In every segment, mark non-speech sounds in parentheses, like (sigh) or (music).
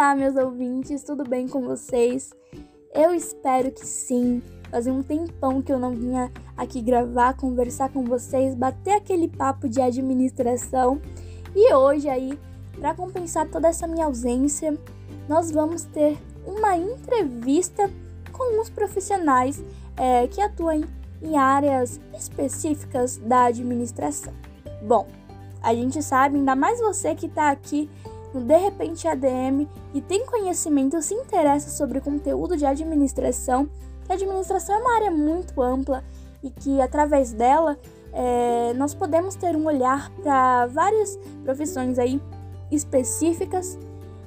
Olá, meus ouvintes, tudo bem com vocês? Eu espero que sim. Fazia um tempão que eu não vinha aqui gravar, conversar com vocês, bater aquele papo de administração. E hoje aí, para compensar toda essa minha ausência, nós vamos ter uma entrevista com uns profissionais é, que atuam em áreas específicas da administração. Bom, a gente sabe, ainda mais você que está aqui no De Repente ADM e tem conhecimento, se interessa sobre conteúdo de administração, que a administração é uma área muito ampla e que através dela é, nós podemos ter um olhar para várias profissões aí específicas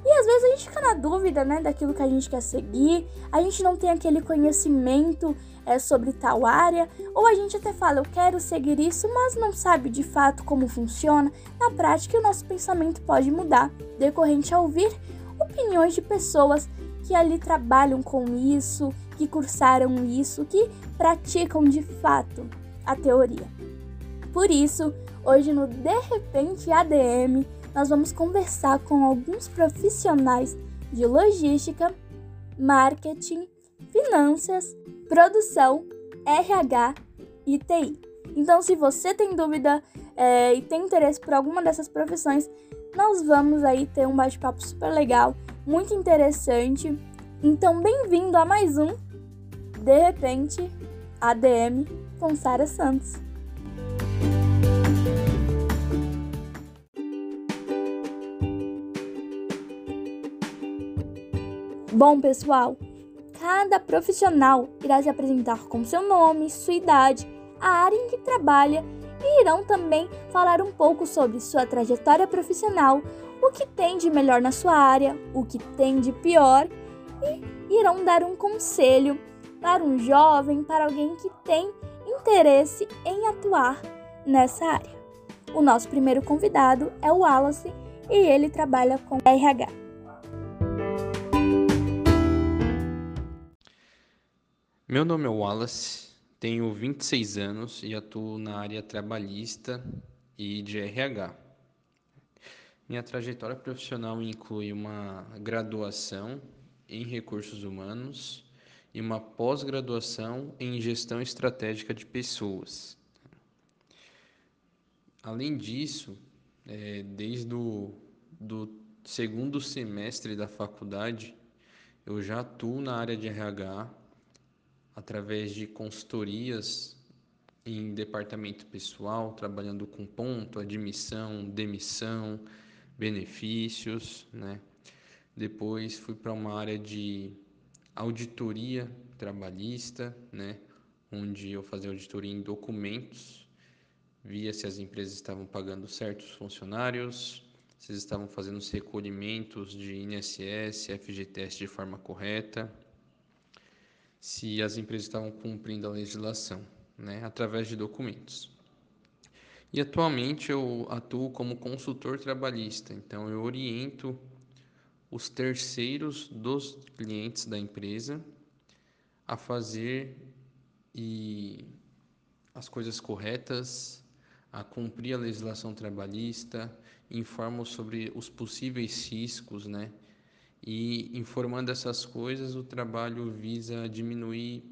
e às vezes a gente fica na dúvida, né, daquilo que a gente quer seguir, a gente não tem aquele conhecimento é, sobre tal área, ou a gente até fala, eu quero seguir isso, mas não sabe de fato como funciona. Na prática, o nosso pensamento pode mudar, decorrente a ouvir opiniões de pessoas que ali trabalham com isso, que cursaram isso, que praticam de fato a teoria. Por isso, hoje no De Repente ADM, nós vamos conversar com alguns profissionais de logística, marketing, finanças, produção, RH e TI. Então, se você tem dúvida é, e tem interesse por alguma dessas profissões, nós vamos aí ter um bate-papo super legal, muito interessante. Então, bem-vindo a mais um De repente ADM com Sara Santos. Bom, pessoal, cada profissional irá se apresentar com seu nome, sua idade, a área em que trabalha e irão também falar um pouco sobre sua trajetória profissional, o que tem de melhor na sua área, o que tem de pior e irão dar um conselho para um jovem, para alguém que tem interesse em atuar nessa área. O nosso primeiro convidado é o Wallace e ele trabalha com RH. Meu nome é Wallace, tenho 26 anos e atuo na área trabalhista e de RH. Minha trajetória profissional inclui uma graduação em recursos humanos e uma pós-graduação em gestão estratégica de pessoas. Além disso, é, desde o do segundo semestre da faculdade, eu já atuo na área de RH através de consultorias em departamento pessoal, trabalhando com ponto, admissão, demissão, benefícios, né? Depois fui para uma área de auditoria trabalhista, né? Onde eu fazia auditoria em documentos, via se as empresas estavam pagando certos funcionários, se eles estavam fazendo os recolhimentos de INSS, FGTS de forma correta, se as empresas estavam cumprindo a legislação, né, através de documentos. E atualmente eu atuo como consultor trabalhista, então eu oriento os terceiros dos clientes da empresa a fazer e as coisas corretas, a cumprir a legislação trabalhista, informo sobre os possíveis riscos, né, e informando essas coisas, o trabalho visa diminuir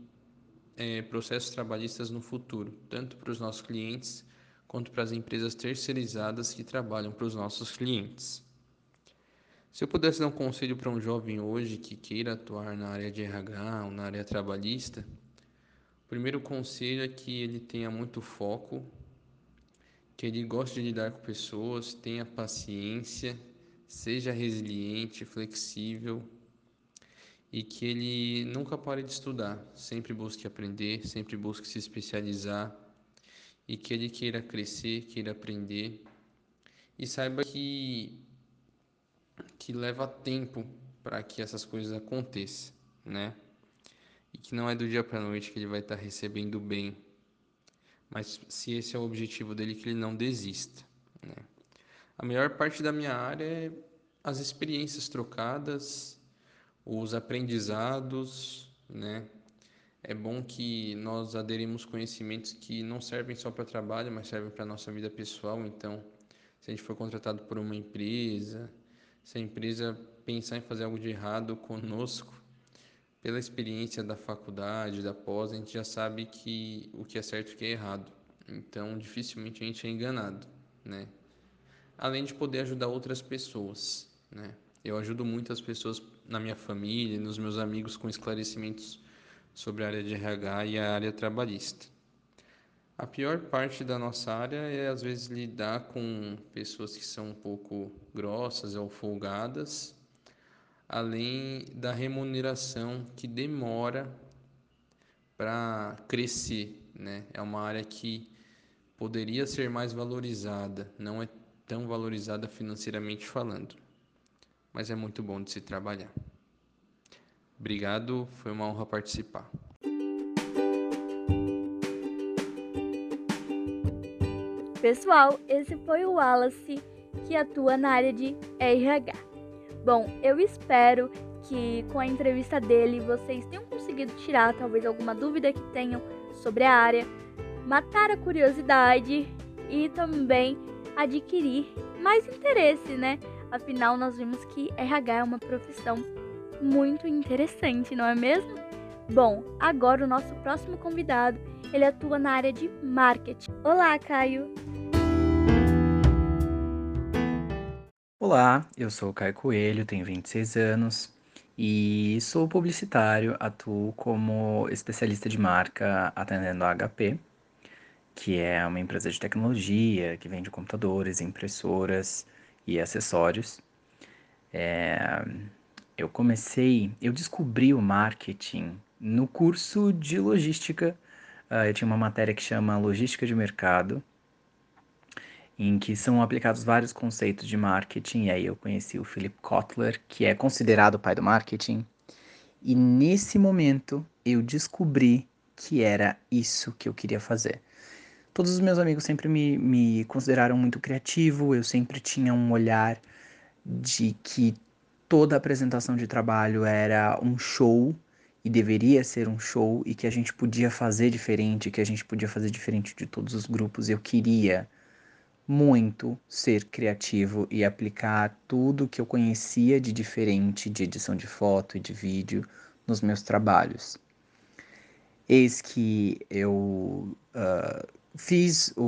é, processos trabalhistas no futuro, tanto para os nossos clientes quanto para as empresas terceirizadas que trabalham para os nossos clientes. Se eu pudesse dar um conselho para um jovem hoje que queira atuar na área de RH ou na área trabalhista, o primeiro conselho é que ele tenha muito foco, que ele goste de lidar com pessoas, tenha paciência seja resiliente, flexível e que ele nunca pare de estudar, sempre busque aprender, sempre busque se especializar e que ele queira crescer, queira aprender e saiba que que leva tempo para que essas coisas aconteçam, né? E que não é do dia para noite que ele vai estar tá recebendo bem, mas se esse é o objetivo dele, que ele não desista, né? A melhor parte da minha área é as experiências trocadas, os aprendizados, né? É bom que nós aderimos conhecimentos que não servem só para trabalho, mas servem para a nossa vida pessoal. Então, se a gente for contratado por uma empresa, se a empresa pensar em fazer algo de errado conosco, pela experiência da faculdade, da pós, a gente já sabe que o que é certo e o que é errado. Então, dificilmente a gente é enganado, né? Além de poder ajudar outras pessoas, né? Eu ajudo muitas pessoas na minha família, nos meus amigos com esclarecimentos sobre a área de RH e a área trabalhista. A pior parte da nossa área é às vezes lidar com pessoas que são um pouco grossas ou folgadas, além da remuneração que demora para crescer, né? É uma área que poderia ser mais valorizada, não é tão valorizada financeiramente falando mas é muito bom de se trabalhar. Obrigado, foi uma honra participar. Pessoal, esse foi o Wallace que atua na área de RH. Bom, eu espero que com a entrevista dele vocês tenham conseguido tirar talvez alguma dúvida que tenham sobre a área, matar a curiosidade e também adquirir mais interesse, né? Afinal, nós vimos que RH é uma profissão muito interessante, não é mesmo? Bom, agora o nosso próximo convidado, ele atua na área de marketing. Olá, Caio. Olá, eu sou o Caio Coelho, tenho 26 anos e sou publicitário, atuo como especialista de marca atendendo a HP, que é uma empresa de tecnologia que vende computadores, impressoras, e acessórios. É, eu comecei, eu descobri o marketing no curso de logística. Uh, eu tinha uma matéria que chama Logística de Mercado, em que são aplicados vários conceitos de marketing. E aí eu conheci o Philip Kotler, que é considerado o pai do marketing. E nesse momento eu descobri que era isso que eu queria fazer. Todos os meus amigos sempre me, me consideraram muito criativo, eu sempre tinha um olhar de que toda apresentação de trabalho era um show e deveria ser um show e que a gente podia fazer diferente, que a gente podia fazer diferente de todos os grupos. Eu queria muito ser criativo e aplicar tudo que eu conhecia de diferente de edição de foto e de vídeo nos meus trabalhos. Eis que eu uh, fiz o,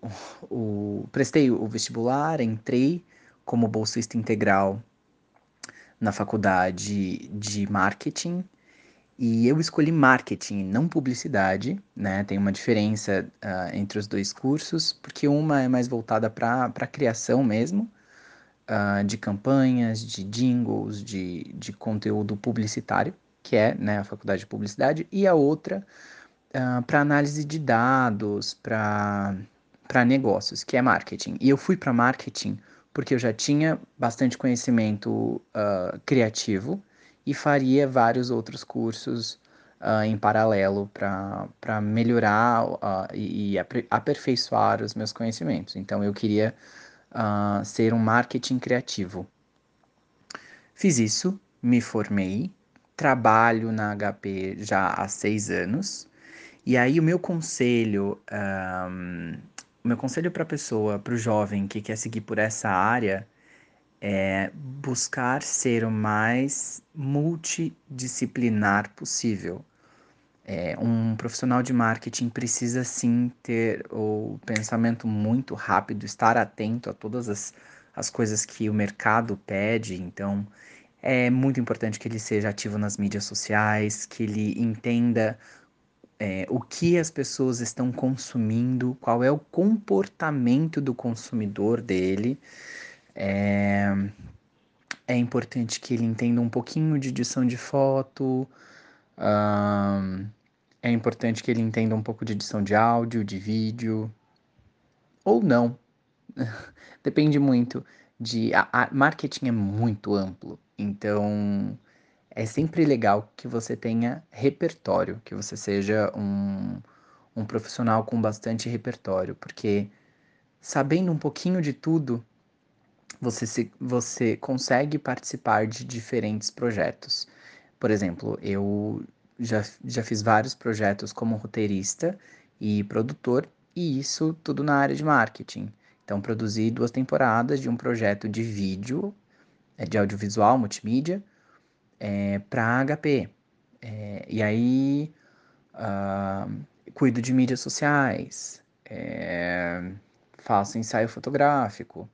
o, o, prestei o vestibular, entrei como bolsista integral na faculdade de marketing e eu escolhi marketing, não publicidade, né? Tem uma diferença uh, entre os dois cursos, porque uma é mais voltada para a criação mesmo, uh, de campanhas, de jingles, de, de conteúdo publicitário, que é né, a faculdade de publicidade, e a outra ah, para análise de dados, para negócios, que é marketing. E eu fui para marketing porque eu já tinha bastante conhecimento uh, criativo e faria vários outros cursos uh, em paralelo para melhorar e, aperfeiçoar os meus conhecimentos. Então eu queria ser um marketing criativo. Fiz isso, me formei, trabalho na HP já há seis anos e aí o meu conselho, um, o meu conselho para a pessoa, para o jovem que quer seguir por essa área, é buscar ser o mais multidisciplinar possível. É, um profissional de marketing precisa sim ter o pensamento muito rápido, estar atento a todas as, as coisas que o mercado pede. Então, é muito importante que ele seja ativo nas mídias sociais, que ele entenda é, o que as pessoas estão consumindo, qual é o comportamento do consumidor dele. É, é importante que ele entenda um pouquinho de edição de foto, é importante que ele entenda um pouco de edição de áudio, de vídeo, ou não. (laughs) Depende muito de. A, a marketing é muito amplo, então é sempre legal que você tenha repertório, que você seja um, um profissional com bastante repertório, porque sabendo um pouquinho de tudo, você, se, você consegue participar de diferentes projetos. Por exemplo, eu já, já fiz vários projetos como roteirista e produtor, e isso tudo na área de marketing. Então, produzi duas temporadas de um projeto de vídeo é de audiovisual, multimídia, é, para HP. É, e aí uh, cuido de mídias sociais, é, faço ensaio fotográfico.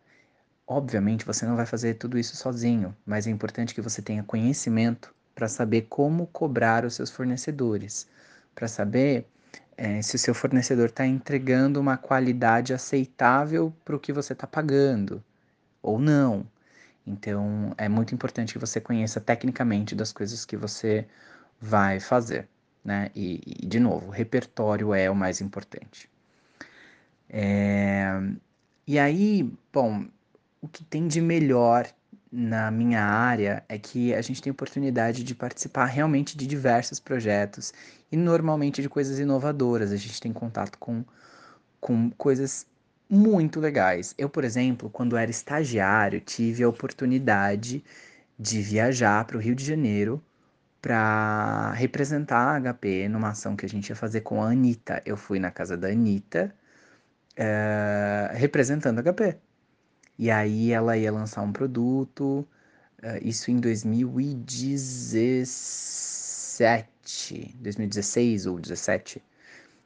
Obviamente você não vai fazer tudo isso sozinho, mas é importante que você tenha conhecimento para saber como cobrar os seus fornecedores, para saber é, se o seu fornecedor está entregando uma qualidade aceitável para o que você está pagando ou não. Então é muito importante que você conheça tecnicamente das coisas que você vai fazer, né? E, e de novo, o repertório é o mais importante. É... E aí, bom, o que tem de melhor na minha área é que a gente tem oportunidade de participar realmente de diversos projetos e normalmente de coisas inovadoras. A gente tem contato com, com coisas muito legais. Eu, por exemplo, quando era estagiário, tive a oportunidade de viajar para o Rio de Janeiro para representar a HP numa ação que a gente ia fazer com a Anitta. Eu fui na casa da Anitta é, representando a HP. E aí ela ia lançar um produto, uh, isso em 2017, 2016 ou 2017.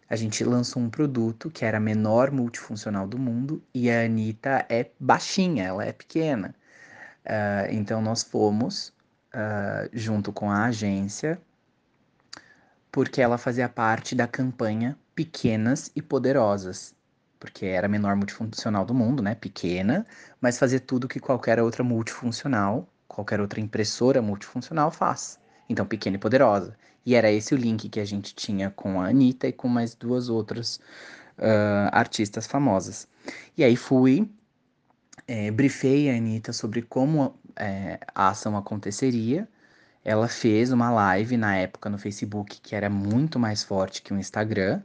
A gente lançou um produto que era a menor multifuncional do mundo e a Anitta é baixinha, ela é pequena. Uh, então nós fomos uh, junto com a agência porque ela fazia parte da campanha Pequenas e Poderosas porque era a menor multifuncional do mundo, né? Pequena, mas fazia tudo que qualquer outra multifuncional, qualquer outra impressora multifuncional faz. Então, pequena e poderosa. E era esse o link que a gente tinha com a Anitta e com mais duas outras uh, artistas famosas. E aí fui, é, briefei a Anitta sobre como é, a ação aconteceria. Ela fez uma live na época no Facebook que era muito mais forte que o Instagram.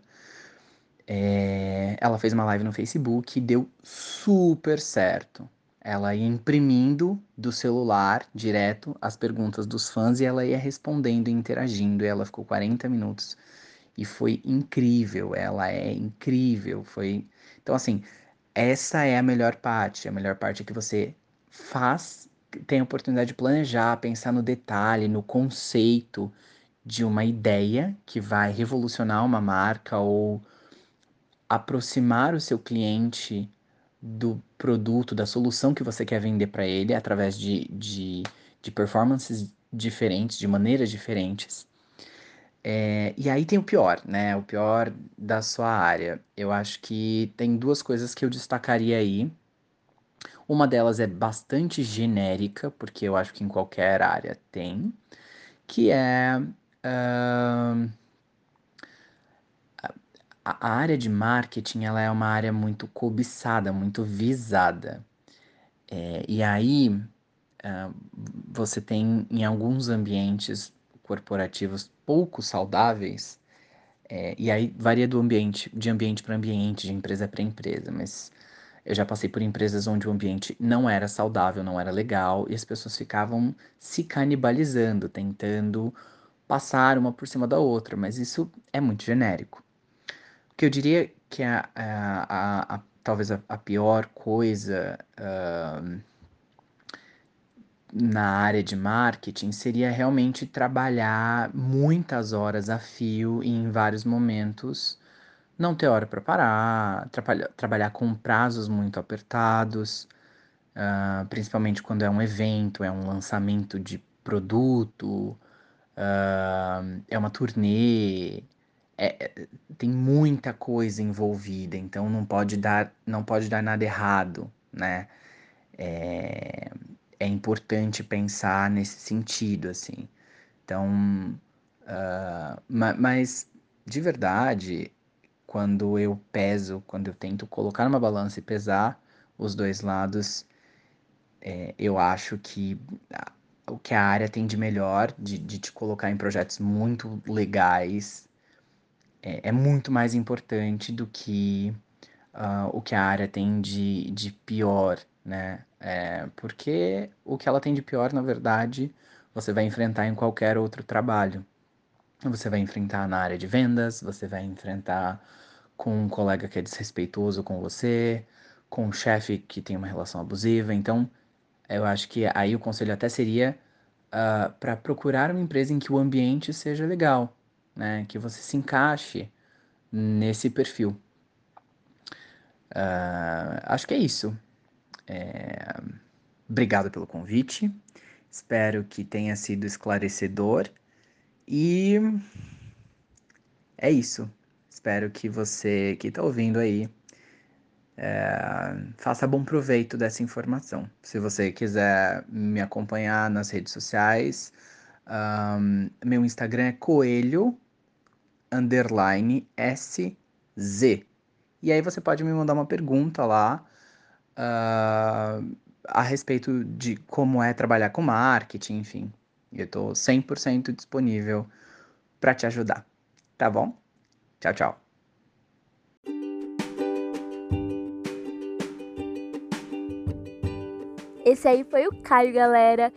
É, ela fez uma live no Facebook e deu super certo. Ela ia imprimindo do celular direto as perguntas dos fãs e ela ia respondendo e interagindo. E ela ficou 40 minutos e foi incrível. Ela é incrível. Foi então assim, essa é a melhor parte. A melhor parte é que você faz, tem a oportunidade de planejar, pensar no detalhe, no conceito de uma ideia que vai revolucionar uma marca ou aproximar o seu cliente do produto, da solução que você quer vender para ele através de, de, de, performances diferentes, de maneiras diferentes. É, e aí tem o pior, né? O pior da sua área. Eu acho que tem duas coisas que eu destacaria aí. Uma delas é bastante genérica, porque eu acho que em qualquer área tem, que é uh, a área de marketing ela é uma área muito cobiçada, muito visada. É, e aí uh, você tem em alguns ambientes corporativos pouco saudáveis, é, e aí varia do ambiente, de ambiente para ambiente, de empresa para empresa, mas eu já passei por empresas onde o ambiente não era saudável, não era legal, e as pessoas ficavam se canibalizando, tentando passar uma por cima da outra, mas isso é muito genérico que eu diria que a, a, a, a talvez a, pior coisa uh, na área de marketing seria realmente trabalhar muitas horas a fio e em vários momentos não ter hora para parar, trabalhar, trabalhar com prazos muito apertados, uh, principalmente quando é um evento, é um lançamento de produto, uh, é uma turnê, é, é, tem muita coisa envolvida, então não pode dar, não pode dar nada errado, né? É, é importante pensar nesse sentido, assim. Então, uh, mas de verdade, quando eu peso, quando eu tento colocar numa balança e pesar os dois lados, é, eu acho que o que a área tem de melhor, de, de te colocar em projetos muito legais, é, é muito mais importante do que uh, o que a área tem de, de pior, né? É, porque o que ela tem de pior, na verdade, você vai enfrentar em qualquer outro trabalho. Você vai enfrentar na área de vendas, você vai enfrentar com um colega que é desrespeitoso com você, com um chefe que tem uma relação abusiva. Então, eu acho que aí o conselho até seria uh, ah, para procurar uma empresa em que o ambiente seja legal, né? Que você se encaixe nesse perfil. Uh, acho que é isso. É... Obrigado pelo convite. Espero que tenha sido esclarecedor. E é isso. Espero que você que está ouvindo aí é, faça bom proveito dessa informação. Se você quiser me acompanhar nas redes sociais, um, meu Instagram é coelho underline sz. E aí você pode me mandar uma pergunta lá uh, a respeito de como é trabalhar com marketing, enfim. Eu estou 100% disponível para te ajudar. Tá bom? Tchau, tchau. Esse aí foi o Caio, galera,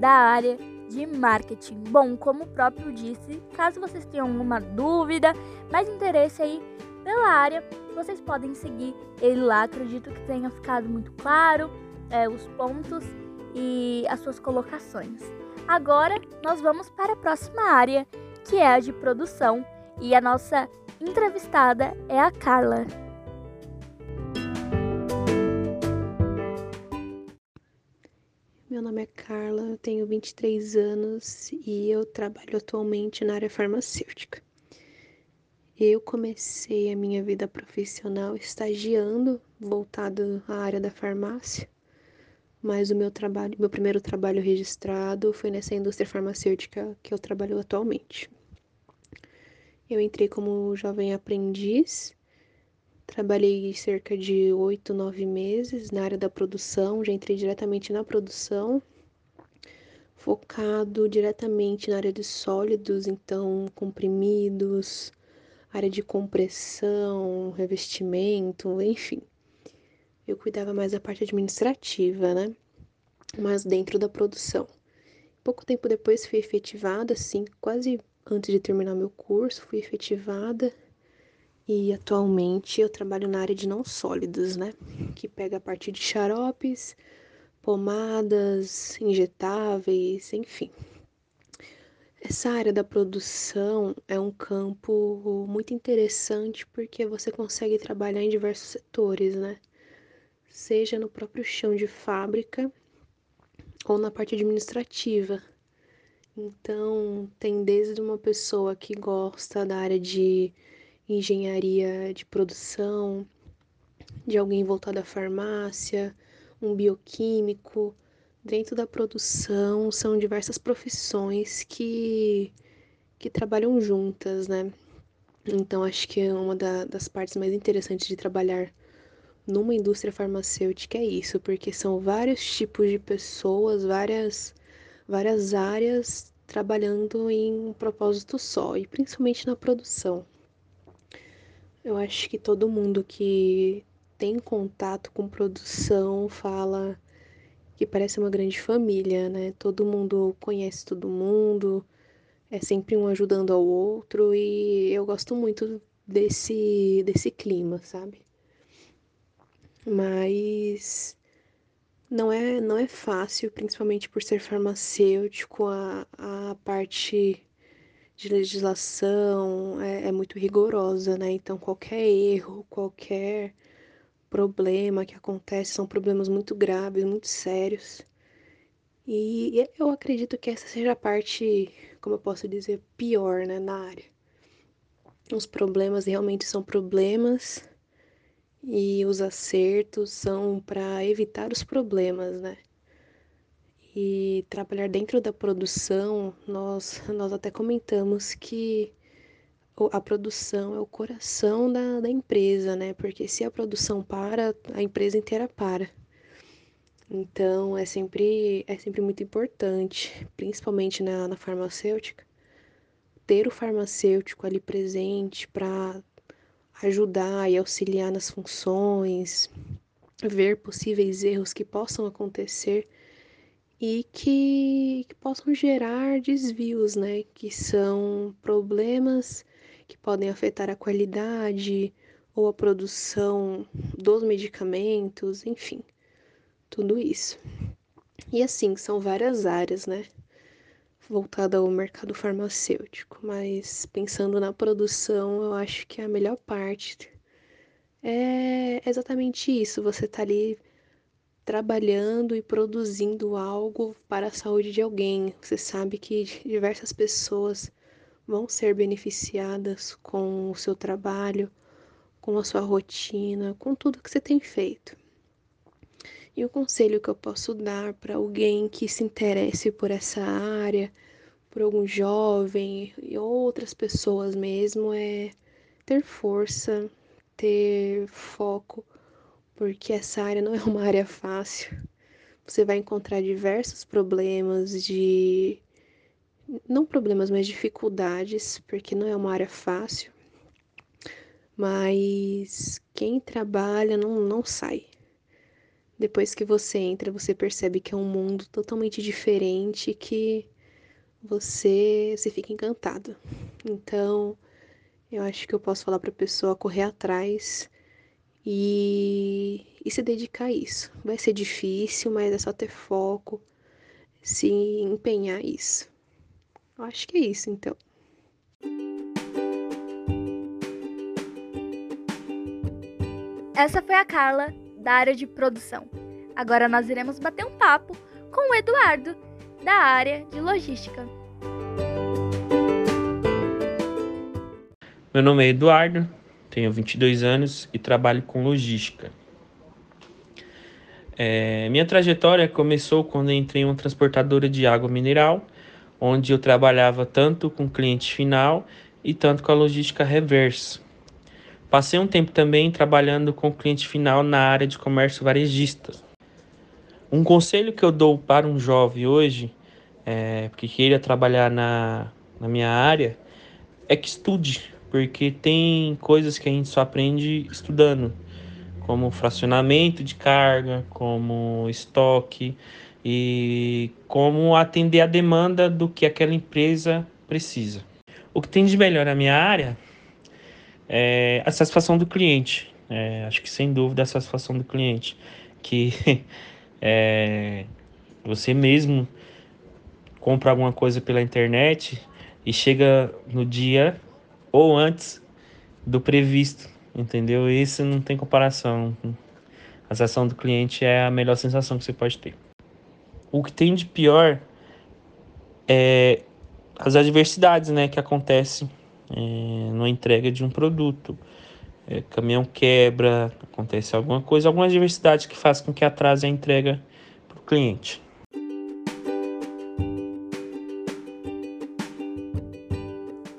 da área de marketing. Bom, como o próprio disse, caso vocês tenham alguma dúvida, mais interesse aí pela área, vocês podem seguir ele lá. Acredito que tenha ficado muito claro é, os pontos e as suas colocações. Agora nós vamos para a próxima área, que é a de produção, e a nossa entrevistada é a Carla. Nome é Carla, tenho 23 anos e eu trabalho atualmente na área farmacêutica. Eu comecei a minha vida profissional estagiando, voltado à área da farmácia, mas o meu trabalho, meu primeiro trabalho registrado foi nessa indústria farmacêutica que eu trabalho atualmente. Eu entrei como jovem aprendiz Trabalhei cerca de oito, nove meses na área da produção, já entrei diretamente na produção, focado diretamente na área de sólidos, então comprimidos, área de compressão, revestimento, enfim. Eu cuidava mais da parte administrativa, né? Mas dentro da produção. Pouco tempo depois fui efetivada, assim, quase antes de terminar meu curso, fui efetivada e atualmente eu trabalho na área de não sólidos, né? Que pega a parte de xaropes, pomadas, injetáveis, enfim. Essa área da produção é um campo muito interessante porque você consegue trabalhar em diversos setores, né? Seja no próprio chão de fábrica ou na parte administrativa. Então, tem desde uma pessoa que gosta da área de engenharia de produção, de alguém voltado à farmácia, um bioquímico. Dentro da produção são diversas profissões que, que trabalham juntas, né? Então acho que é uma da, das partes mais interessantes de trabalhar numa indústria farmacêutica é isso, porque são vários tipos de pessoas, várias, várias áreas trabalhando em um propósito só, e principalmente na produção. Eu acho que todo mundo que tem contato com produção fala que parece uma grande família, né? Todo mundo conhece todo mundo, é sempre um ajudando ao outro e eu gosto muito desse desse clima, sabe? Mas não é não é fácil, principalmente por ser farmacêutico, a, a parte de legislação é, é muito rigorosa, né? Então, qualquer erro, qualquer problema que acontece são problemas muito graves, muito sérios. E eu acredito que essa seja a parte, como eu posso dizer, pior, né, na área. Os problemas realmente são problemas e os acertos são para evitar os problemas, né? E trabalhar dentro da produção, nós, nós até comentamos que a produção é o coração da, da empresa, né? Porque se a produção para, a empresa inteira para. Então é sempre, é sempre muito importante, principalmente na, na farmacêutica, ter o farmacêutico ali presente para ajudar e auxiliar nas funções, ver possíveis erros que possam acontecer e que, que possam gerar desvios, né? Que são problemas que podem afetar a qualidade ou a produção dos medicamentos, enfim, tudo isso. E assim, são várias áreas, né? Voltada ao mercado farmacêutico, mas pensando na produção, eu acho que a melhor parte é exatamente isso. Você tá ali trabalhando e produzindo algo para a saúde de alguém. Você sabe que diversas pessoas vão ser beneficiadas com o seu trabalho, com a sua rotina, com tudo que você tem feito. E o conselho que eu posso dar para alguém que se interesse por essa área, por algum jovem e outras pessoas mesmo, é ter força, ter foco, porque essa área não é uma área fácil. Você vai encontrar diversos problemas de. Não problemas, mas dificuldades, porque não é uma área fácil. Mas quem trabalha não, não sai. Depois que você entra, você percebe que é um mundo totalmente diferente que você se fica encantado. Então, eu acho que eu posso falar para a pessoa correr atrás e, e se dedicar a isso. Vai ser difícil, mas é só ter foco, se empenhar isso. Eu acho que é isso, então. Essa foi a Carla, da área de produção. Agora nós iremos bater um papo com o Eduardo, da área de logística. Meu nome é Eduardo, tenho 22 anos e trabalho com logística. É, minha trajetória começou quando entrei em uma transportadora de água mineral, onde eu trabalhava tanto com cliente final e tanto com a logística reversa. Passei um tempo também trabalhando com cliente final na área de comércio varejista. Um conselho que eu dou para um jovem hoje, é, que queira trabalhar na, na minha área, é que estude, porque tem coisas que a gente só aprende estudando, como fracionamento de carga, como estoque e como atender a demanda do que aquela empresa precisa. O que tem de melhor na minha área é a satisfação do cliente. É, acho que sem dúvida a satisfação do cliente. Que (laughs) é, você mesmo compra alguma coisa pela internet e chega no dia ou antes do previsto, entendeu? Isso não tem comparação. A sensação do cliente é a melhor sensação que você pode ter. O que tem de pior é as adversidades, né, que acontecem é, na entrega de um produto. É, caminhão quebra, acontece alguma coisa, algumas diversidades que fazem com que atrase a entrega para o cliente.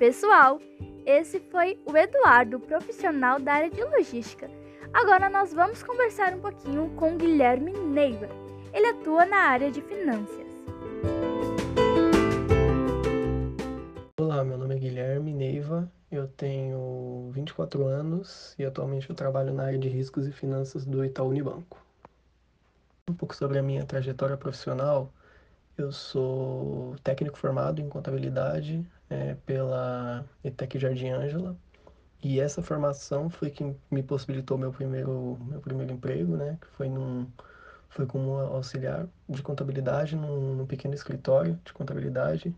Pessoal, esse foi o Eduardo, profissional da área de logística. Agora nós vamos conversar um pouquinho com Guilherme Neiva. Ele atua na área de finanças. Olá, meu nome é Guilherme Neiva, eu tenho 24 anos e atualmente eu trabalho na área de riscos e finanças do Itaú Unibanco. Um pouco sobre a minha trajetória profissional, eu sou técnico formado em contabilidade é, pela ETEC Jardim Ângela. E essa formação foi que me possibilitou meu primeiro, meu primeiro emprego, né, que foi, num, foi como auxiliar de contabilidade num, num pequeno escritório de contabilidade.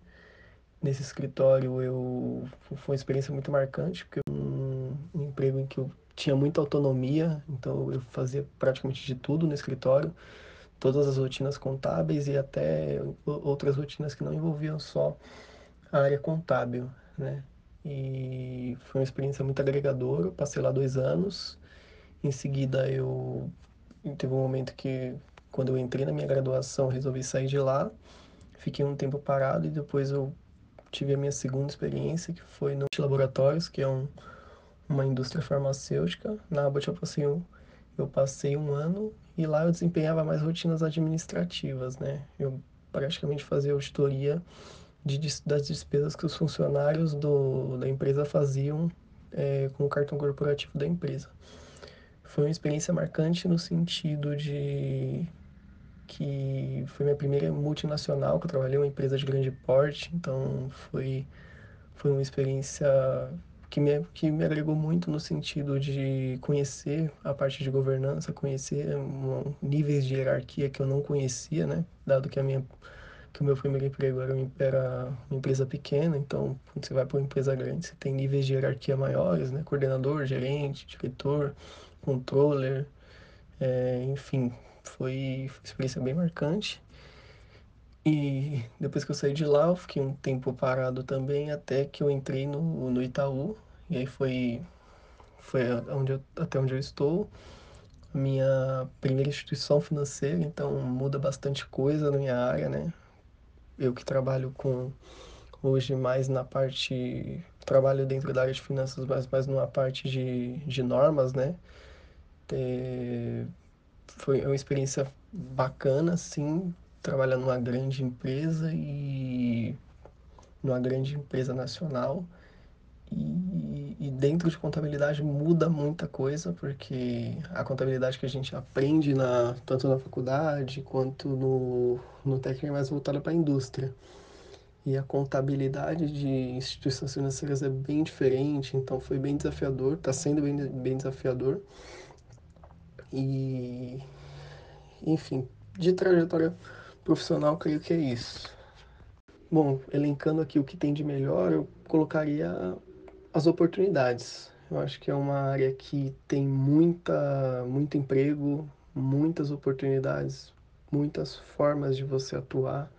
Nesse escritório eu foi uma experiência muito marcante porque um, um emprego em que eu tinha muita autonomia então eu fazia praticamente de tudo no escritório todas as rotinas contábeis e até outras rotinas que não envolviam só a área contábil né e foi uma experiência muito agregadora passei lá dois anos em seguida eu teve um momento que quando eu entrei na minha graduação resolvi sair de lá fiquei um tempo parado e depois eu tive a minha segunda experiência, que foi no Laboratórios, que é um, uma indústria farmacêutica. Na Abbott eu passei, um, eu passei um ano e lá eu desempenhava mais rotinas administrativas, né? Eu praticamente fazia auditoria de, das despesas que os funcionários do, da empresa faziam é, com o cartão corporativo da empresa. Foi uma experiência marcante no sentido de que foi minha primeira multinacional, que eu trabalhei uma empresa de grande porte, então foi, foi uma experiência que me, que me agregou muito no sentido de conhecer a parte de governança, conhecer um, níveis de hierarquia que eu não conhecia, né? Dado que a minha que o meu primeiro emprego era, uma empresa pequena, então quando você vai para uma empresa grande, você tem níveis de hierarquia maiores, né? Coordenador, gerente, diretor, controller, é, enfim, foi, foi uma experiência bem marcante. E depois que eu saí de lá, eu fiquei um tempo parado também, até que eu entrei no, no Itaú. E aí foi, foi onde eu, até onde eu estou. Minha primeira instituição financeira, então muda bastante coisa na minha área, né? Eu que trabalho com hoje mais na parte. Trabalho dentro da área de finanças, mas mais numa parte de, de normas, né? É, foi uma experiência bacana, sim, trabalhar numa grande empresa e numa grande empresa nacional. E, dentro de contabilidade muda muita coisa, porque a contabilidade que a gente aprende na, tanto na faculdade quanto no, no técnico é mais voltada para a indústria. E a contabilidade de instituições financeiras é bem diferente, então foi bem desafiador, está sendo bem, bem desafiador. E, enfim, de trajetória profissional, creio que é isso. Bom, elencando aqui o que tem de melhor, eu colocaria as oportunidades. Eu acho que é uma área que tem muita, muito emprego, muitas oportunidades, muitas formas de você atuar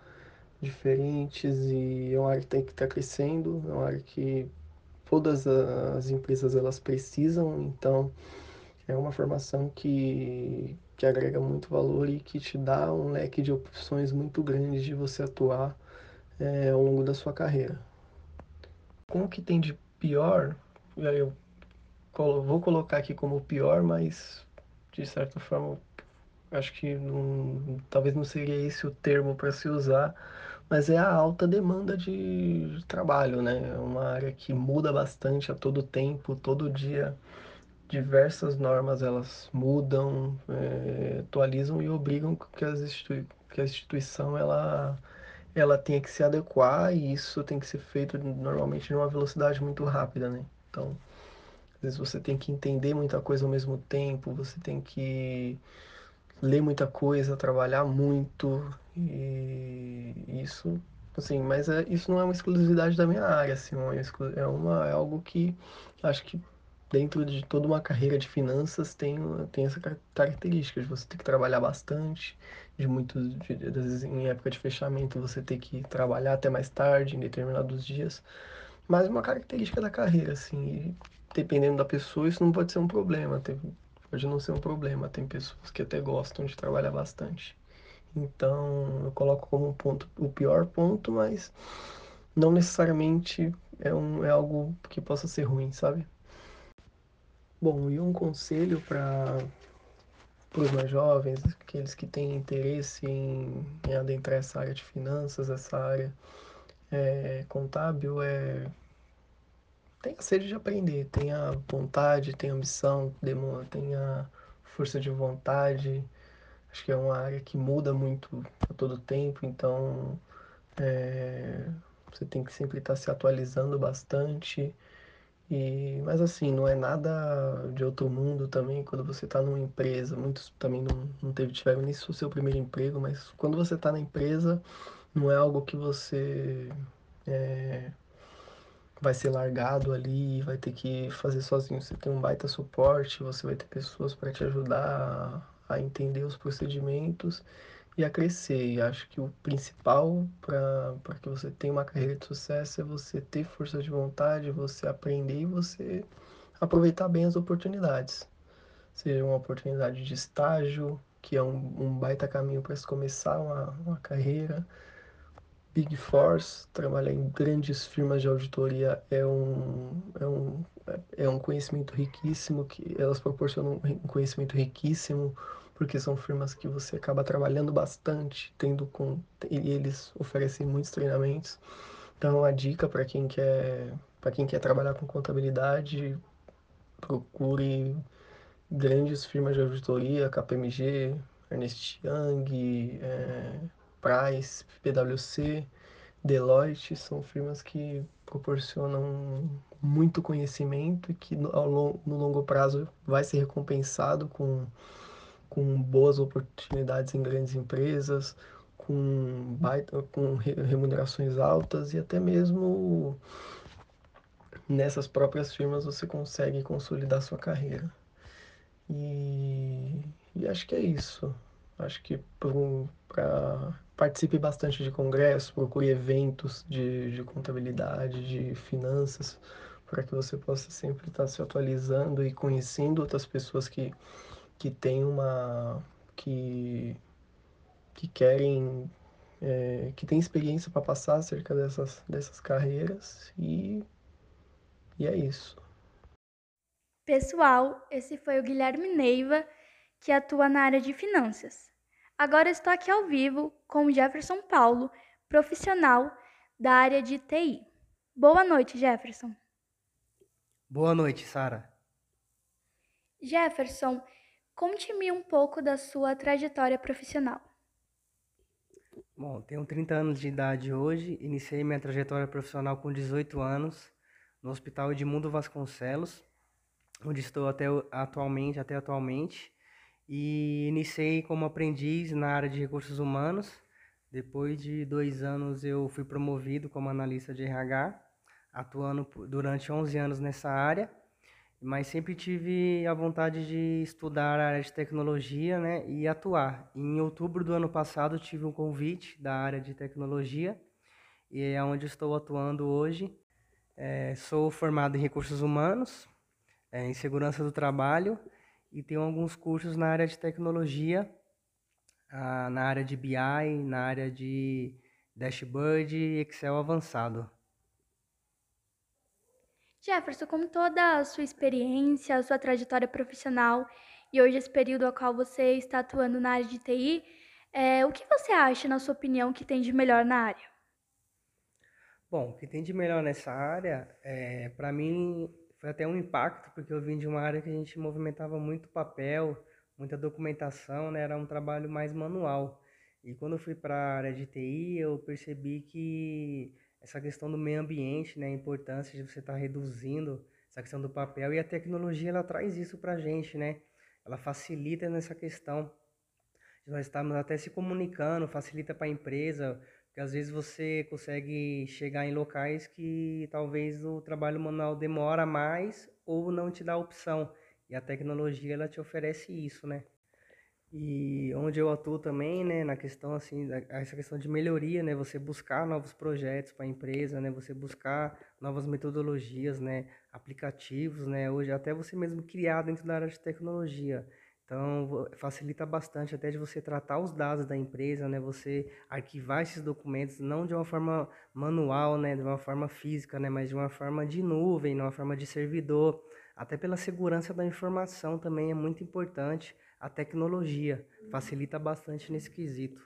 diferentes e é uma área que tem que estar crescendo, é uma área que todas as empresas elas precisam, então é uma formação que, que agrega muito valor e que te dá um leque de opções muito grande de você atuar é, ao longo da sua carreira. Com o que tem de pior, eu vou colocar aqui como pior, mas de certa forma acho que não, talvez não seria esse o termo para se usar, mas é a alta demanda de trabalho, né? É uma área que muda bastante a todo tempo, todo dia diversas normas elas mudam, é, atualizam e obrigam que, as institui que a instituição ela, ela tenha que se adequar e isso tem que ser feito normalmente numa velocidade muito rápida, né? Então, às vezes você tem que entender muita coisa ao mesmo tempo, você tem que ler muita coisa, trabalhar muito e isso assim, mas é, isso não é uma exclusividade da minha área, assim, é, é, uma, é algo que acho que dentro de toda uma carreira de finanças tem, tem essa característica de você ter que trabalhar bastante, de muitos, de, às vezes em época de fechamento você ter que trabalhar até mais tarde, em determinados dias, mas uma característica da carreira, assim, dependendo da pessoa isso não pode ser um problema, tem, pode não ser um problema, tem pessoas que até gostam de trabalhar bastante. Então eu coloco como um ponto o pior ponto, mas não necessariamente é, um, é algo que possa ser ruim, sabe? Bom, e um conselho para os mais jovens, aqueles que têm interesse em, em, adentrar essa área de finanças, essa área é, contábil, é tenha sede de aprender, tenha vontade, tenha ambição, tenha força de vontade. Acho que é uma área que muda muito a todo tempo, então é, você tem que sempre estar se atualizando bastante e, mas assim, não é nada de outro mundo também quando você está numa empresa. Muitos também não, não teve, tiveram nem o seu primeiro emprego, mas quando você está na empresa, não é algo que você é, vai ser largado ali, vai ter que fazer sozinho. Você tem um baita suporte, você vai ter pessoas para te ajudar a entender os procedimentos e a crescer. E acho que o principal para que você tenha uma carreira de sucesso é você ter força de vontade, você aprender e você aproveitar bem as oportunidades. Seja uma oportunidade de estágio, que é um, um baita caminho para se começar uma, uma carreira. Big Force, trabalhar em grandes firmas de auditoria é um, é um, é um conhecimento riquíssimo, que elas proporcionam um conhecimento riquíssimo porque são firmas que você acaba trabalhando bastante, tendo com e eles oferecem muitos treinamentos. Então, a dica para quem quer para quem quer trabalhar com contabilidade, procure grandes firmas de auditoria, KPMG, Ernest Young, é, Price, PwC, Deloitte, são firmas que proporcionam muito conhecimento e que ao, no longo prazo vai ser recompensado com, com boas oportunidades em grandes empresas, com, baita, com remunerações altas e até mesmo nessas próprias firmas você consegue consolidar sua carreira. E, e acho que é isso. Acho que para participe bastante de congressos, procure eventos de, de contabilidade, de finanças, para que você possa sempre estar se atualizando e conhecendo outras pessoas que, que têm uma. que, que querem. É, que têm experiência para passar acerca dessas, dessas carreiras e, e é isso. Pessoal, esse foi o Guilherme Neiva, que atua na área de finanças. Agora estou aqui ao vivo com o Jefferson Paulo, profissional da área de TI. Boa noite, Jefferson. Boa noite, Sara. Jefferson, conte-me um pouco da sua trajetória profissional. Bom, tenho 30 anos de idade hoje, iniciei minha trajetória profissional com 18 anos no Hospital Edmundo Vasconcelos, onde estou até atualmente, até atualmente e iniciei como aprendiz na área de recursos humanos. Depois de dois anos, eu fui promovido como analista de RH, atuando durante 11 anos nessa área, mas sempre tive a vontade de estudar a área de tecnologia né, e atuar. Em outubro do ano passado, tive um convite da área de tecnologia, e é onde estou atuando hoje. É, sou formado em recursos humanos, é, em segurança do trabalho e tenho alguns cursos na área de tecnologia, ah, na área de BI, na área de dashboard e Excel avançado. Jefferson, com toda a sua experiência, a sua trajetória profissional e hoje esse período ao qual você está atuando na área de TI, é, o que você acha, na sua opinião, que tem de melhor na área? Bom, o que tem de melhor nessa área, é, para mim, foi até um impacto, porque eu vim de uma área que a gente movimentava muito papel, muita documentação, né? Era um trabalho mais manual. E quando eu fui para a área de TI, eu percebi que essa questão do meio ambiente, né, a importância de você estar tá reduzindo essa questão do papel e a tecnologia ela traz isso para a gente, né? Ela facilita nessa questão. Nós estamos até se comunicando, facilita para a empresa, porque às vezes você consegue chegar em locais que talvez o trabalho manual demora mais ou não te dá opção. E a tecnologia ela te oferece isso, né? E onde eu atuo também, né, na questão assim, essa questão de melhoria, né, você buscar novos projetos para a empresa, né, você buscar novas metodologias, né, aplicativos, né, hoje até você mesmo criar dentro da área de tecnologia. Então, facilita bastante até de você tratar os dados da empresa, né? Você arquivar esses documentos não de uma forma manual, né? De uma forma física, né? Mas de uma forma de nuvem, de uma forma de servidor. Até pela segurança da informação também é muito importante. A tecnologia facilita bastante nesse quesito.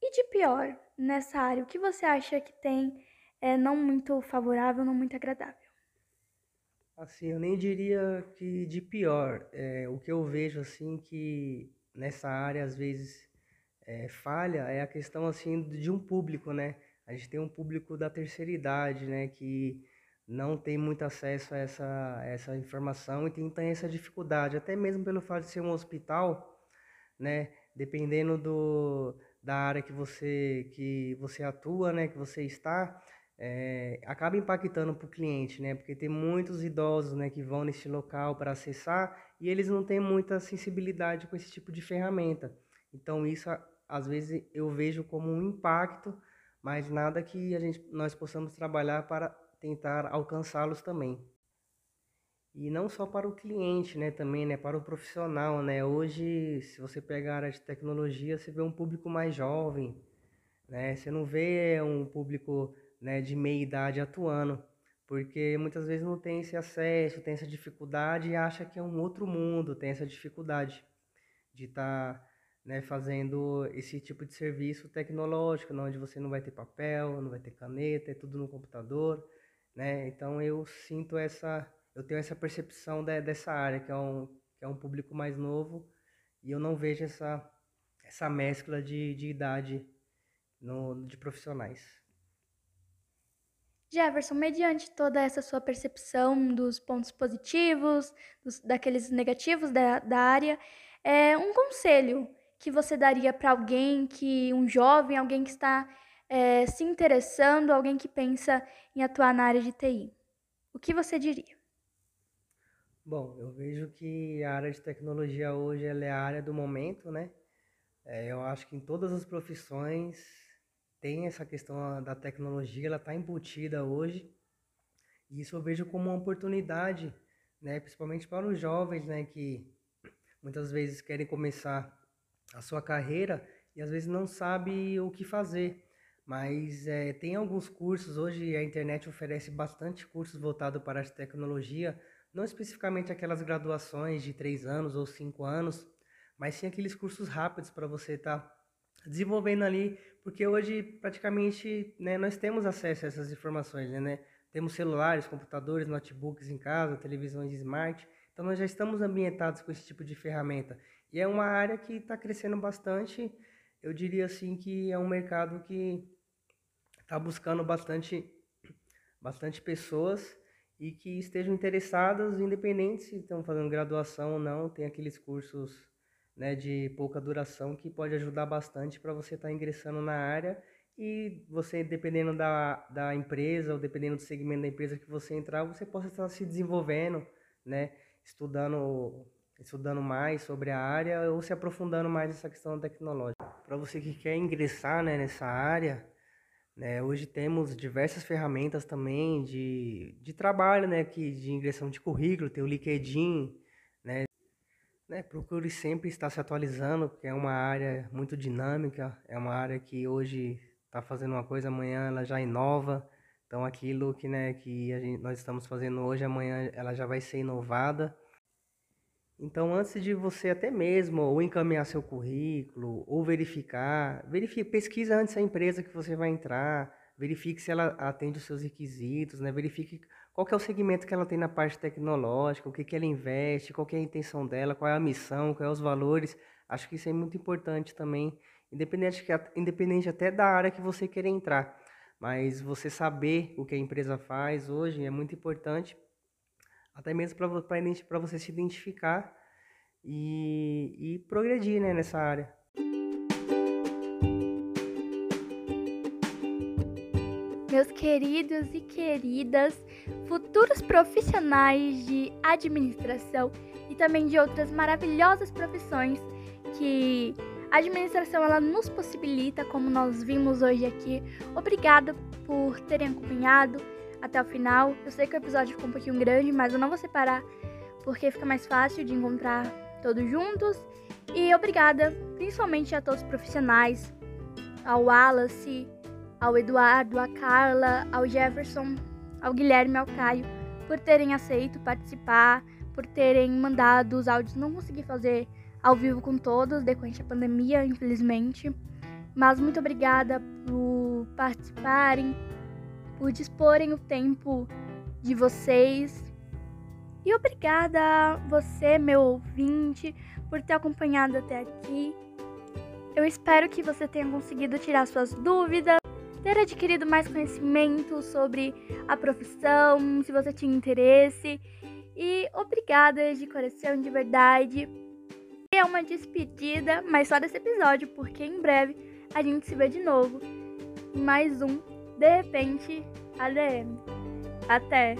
E de pior nessa área, o que você acha que tem é não muito favorável, não muito agradável? Assim, eu nem diria que de pior. É, o que eu vejo, assim, que nessa área, às vezes, é, falha é a questão, assim, de um público, né? A gente tem um público da terceira idade, né? Que não tem muito acesso a essa, essa informação e tem, tem essa dificuldade. Até mesmo pelo fato de ser um hospital, né? Dependendo do, da área que você, que você atua, né? Que você está é, acaba impactando para o cliente, né? Porque tem muitos idosos, né, que vão nesse local para acessar e eles não têm muita sensibilidade com esse tipo de ferramenta. Então isso às vezes eu vejo como um impacto, mas nada que a gente nós possamos trabalhar para tentar alcançá-los também. E não só para o cliente, né, também, né, para o profissional, né? Hoje, se você pegar a área de tecnologia, você vê um público mais jovem, né? Você não vê um público né, de meia idade atuando, porque muitas vezes não tem esse acesso, tem essa dificuldade e acha que é um outro mundo, tem essa dificuldade de estar tá, né, fazendo esse tipo de serviço tecnológico, onde você não vai ter papel, não vai ter caneta, é tudo no computador, né? Então eu sinto essa, eu tenho essa percepção de, dessa área que é um que é um público mais novo e eu não vejo essa essa mescla de, de idade no, de profissionais. Jefferson, mediante toda essa sua percepção dos pontos positivos, dos, daqueles negativos da, da área, é um conselho que você daria para alguém que, um jovem, alguém que está é, se interessando, alguém que pensa em atuar na área de TI? O que você diria? Bom, eu vejo que a área de tecnologia hoje é a área do momento, né? É, eu acho que em todas as profissões tem essa questão da tecnologia, ela está embutida hoje. E isso eu vejo como uma oportunidade, né? Principalmente para os jovens, né? Que muitas vezes querem começar a sua carreira e às vezes não sabe o que fazer. Mas é, tem alguns cursos, hoje a internet oferece bastante cursos voltados para a tecnologia, não especificamente aquelas graduações de três anos ou cinco anos, mas sim aqueles cursos rápidos para você estar tá desenvolvendo ali, porque hoje praticamente né, nós temos acesso a essas informações, né, né? Temos celulares, computadores, notebooks em casa, televisões smart, então nós já estamos ambientados com esse tipo de ferramenta. E é uma área que está crescendo bastante. Eu diria assim que é um mercado que está buscando bastante, bastante pessoas e que estejam interessadas, independente se estão fazendo graduação ou não, tem aqueles cursos né, de pouca duração que pode ajudar bastante para você estar tá ingressando na área e você, dependendo da, da empresa ou dependendo do segmento da empresa que você entrar, você possa estar se desenvolvendo, né, estudando, estudando mais sobre a área ou se aprofundando mais nessa questão tecnológica. Para você que quer ingressar né, nessa área, né? Hoje temos diversas ferramentas também de, de trabalho, né? Que, de ingressão de currículo, tem o LinkedIn, né? né? Procure sempre estar se atualizando, porque é uma área muito dinâmica, é uma área que hoje está fazendo uma coisa, amanhã ela já inova. Então aquilo que, né, que gente, nós estamos fazendo hoje, amanhã ela já vai ser inovada. Então, antes de você até mesmo ou encaminhar seu currículo ou verificar, verifique, pesquisa antes a empresa que você vai entrar, verifique se ela atende os seus requisitos, né? verifique qual é o segmento que ela tem na parte tecnológica, o que, que ela investe, qual é a intenção dela, qual é a missão, quais é os valores. Acho que isso é muito importante também, independente, independente até da área que você querer entrar. Mas você saber o que a empresa faz hoje é muito importante até mesmo para você se identificar e, e progredir né, nessa área. Meus queridos e queridas futuros profissionais de administração e também de outras maravilhosas profissões que a administração ela nos possibilita, como nós vimos hoje aqui. Obrigada por terem acompanhado até o final. Eu sei que o episódio ficou um pouquinho grande, mas eu não vou separar porque fica mais fácil de encontrar todos juntos. E obrigada principalmente a todos os profissionais, ao Wallace, ao Eduardo, a Carla, ao Jefferson, ao Guilherme, ao Caio, por terem aceito participar, por terem mandado os áudios. Não consegui fazer ao vivo com todos, decorrente da pandemia, infelizmente. Mas muito obrigada por participarem, por disporem o tempo de vocês. E obrigada a você, meu ouvinte, por ter acompanhado até aqui. Eu espero que você tenha conseguido tirar suas dúvidas, ter adquirido mais conhecimento sobre a profissão, se você tinha interesse. E obrigada de coração, de verdade. É uma despedida, mas só desse episódio, porque em breve a gente se vê de novo em mais um de repente, ADM. Até!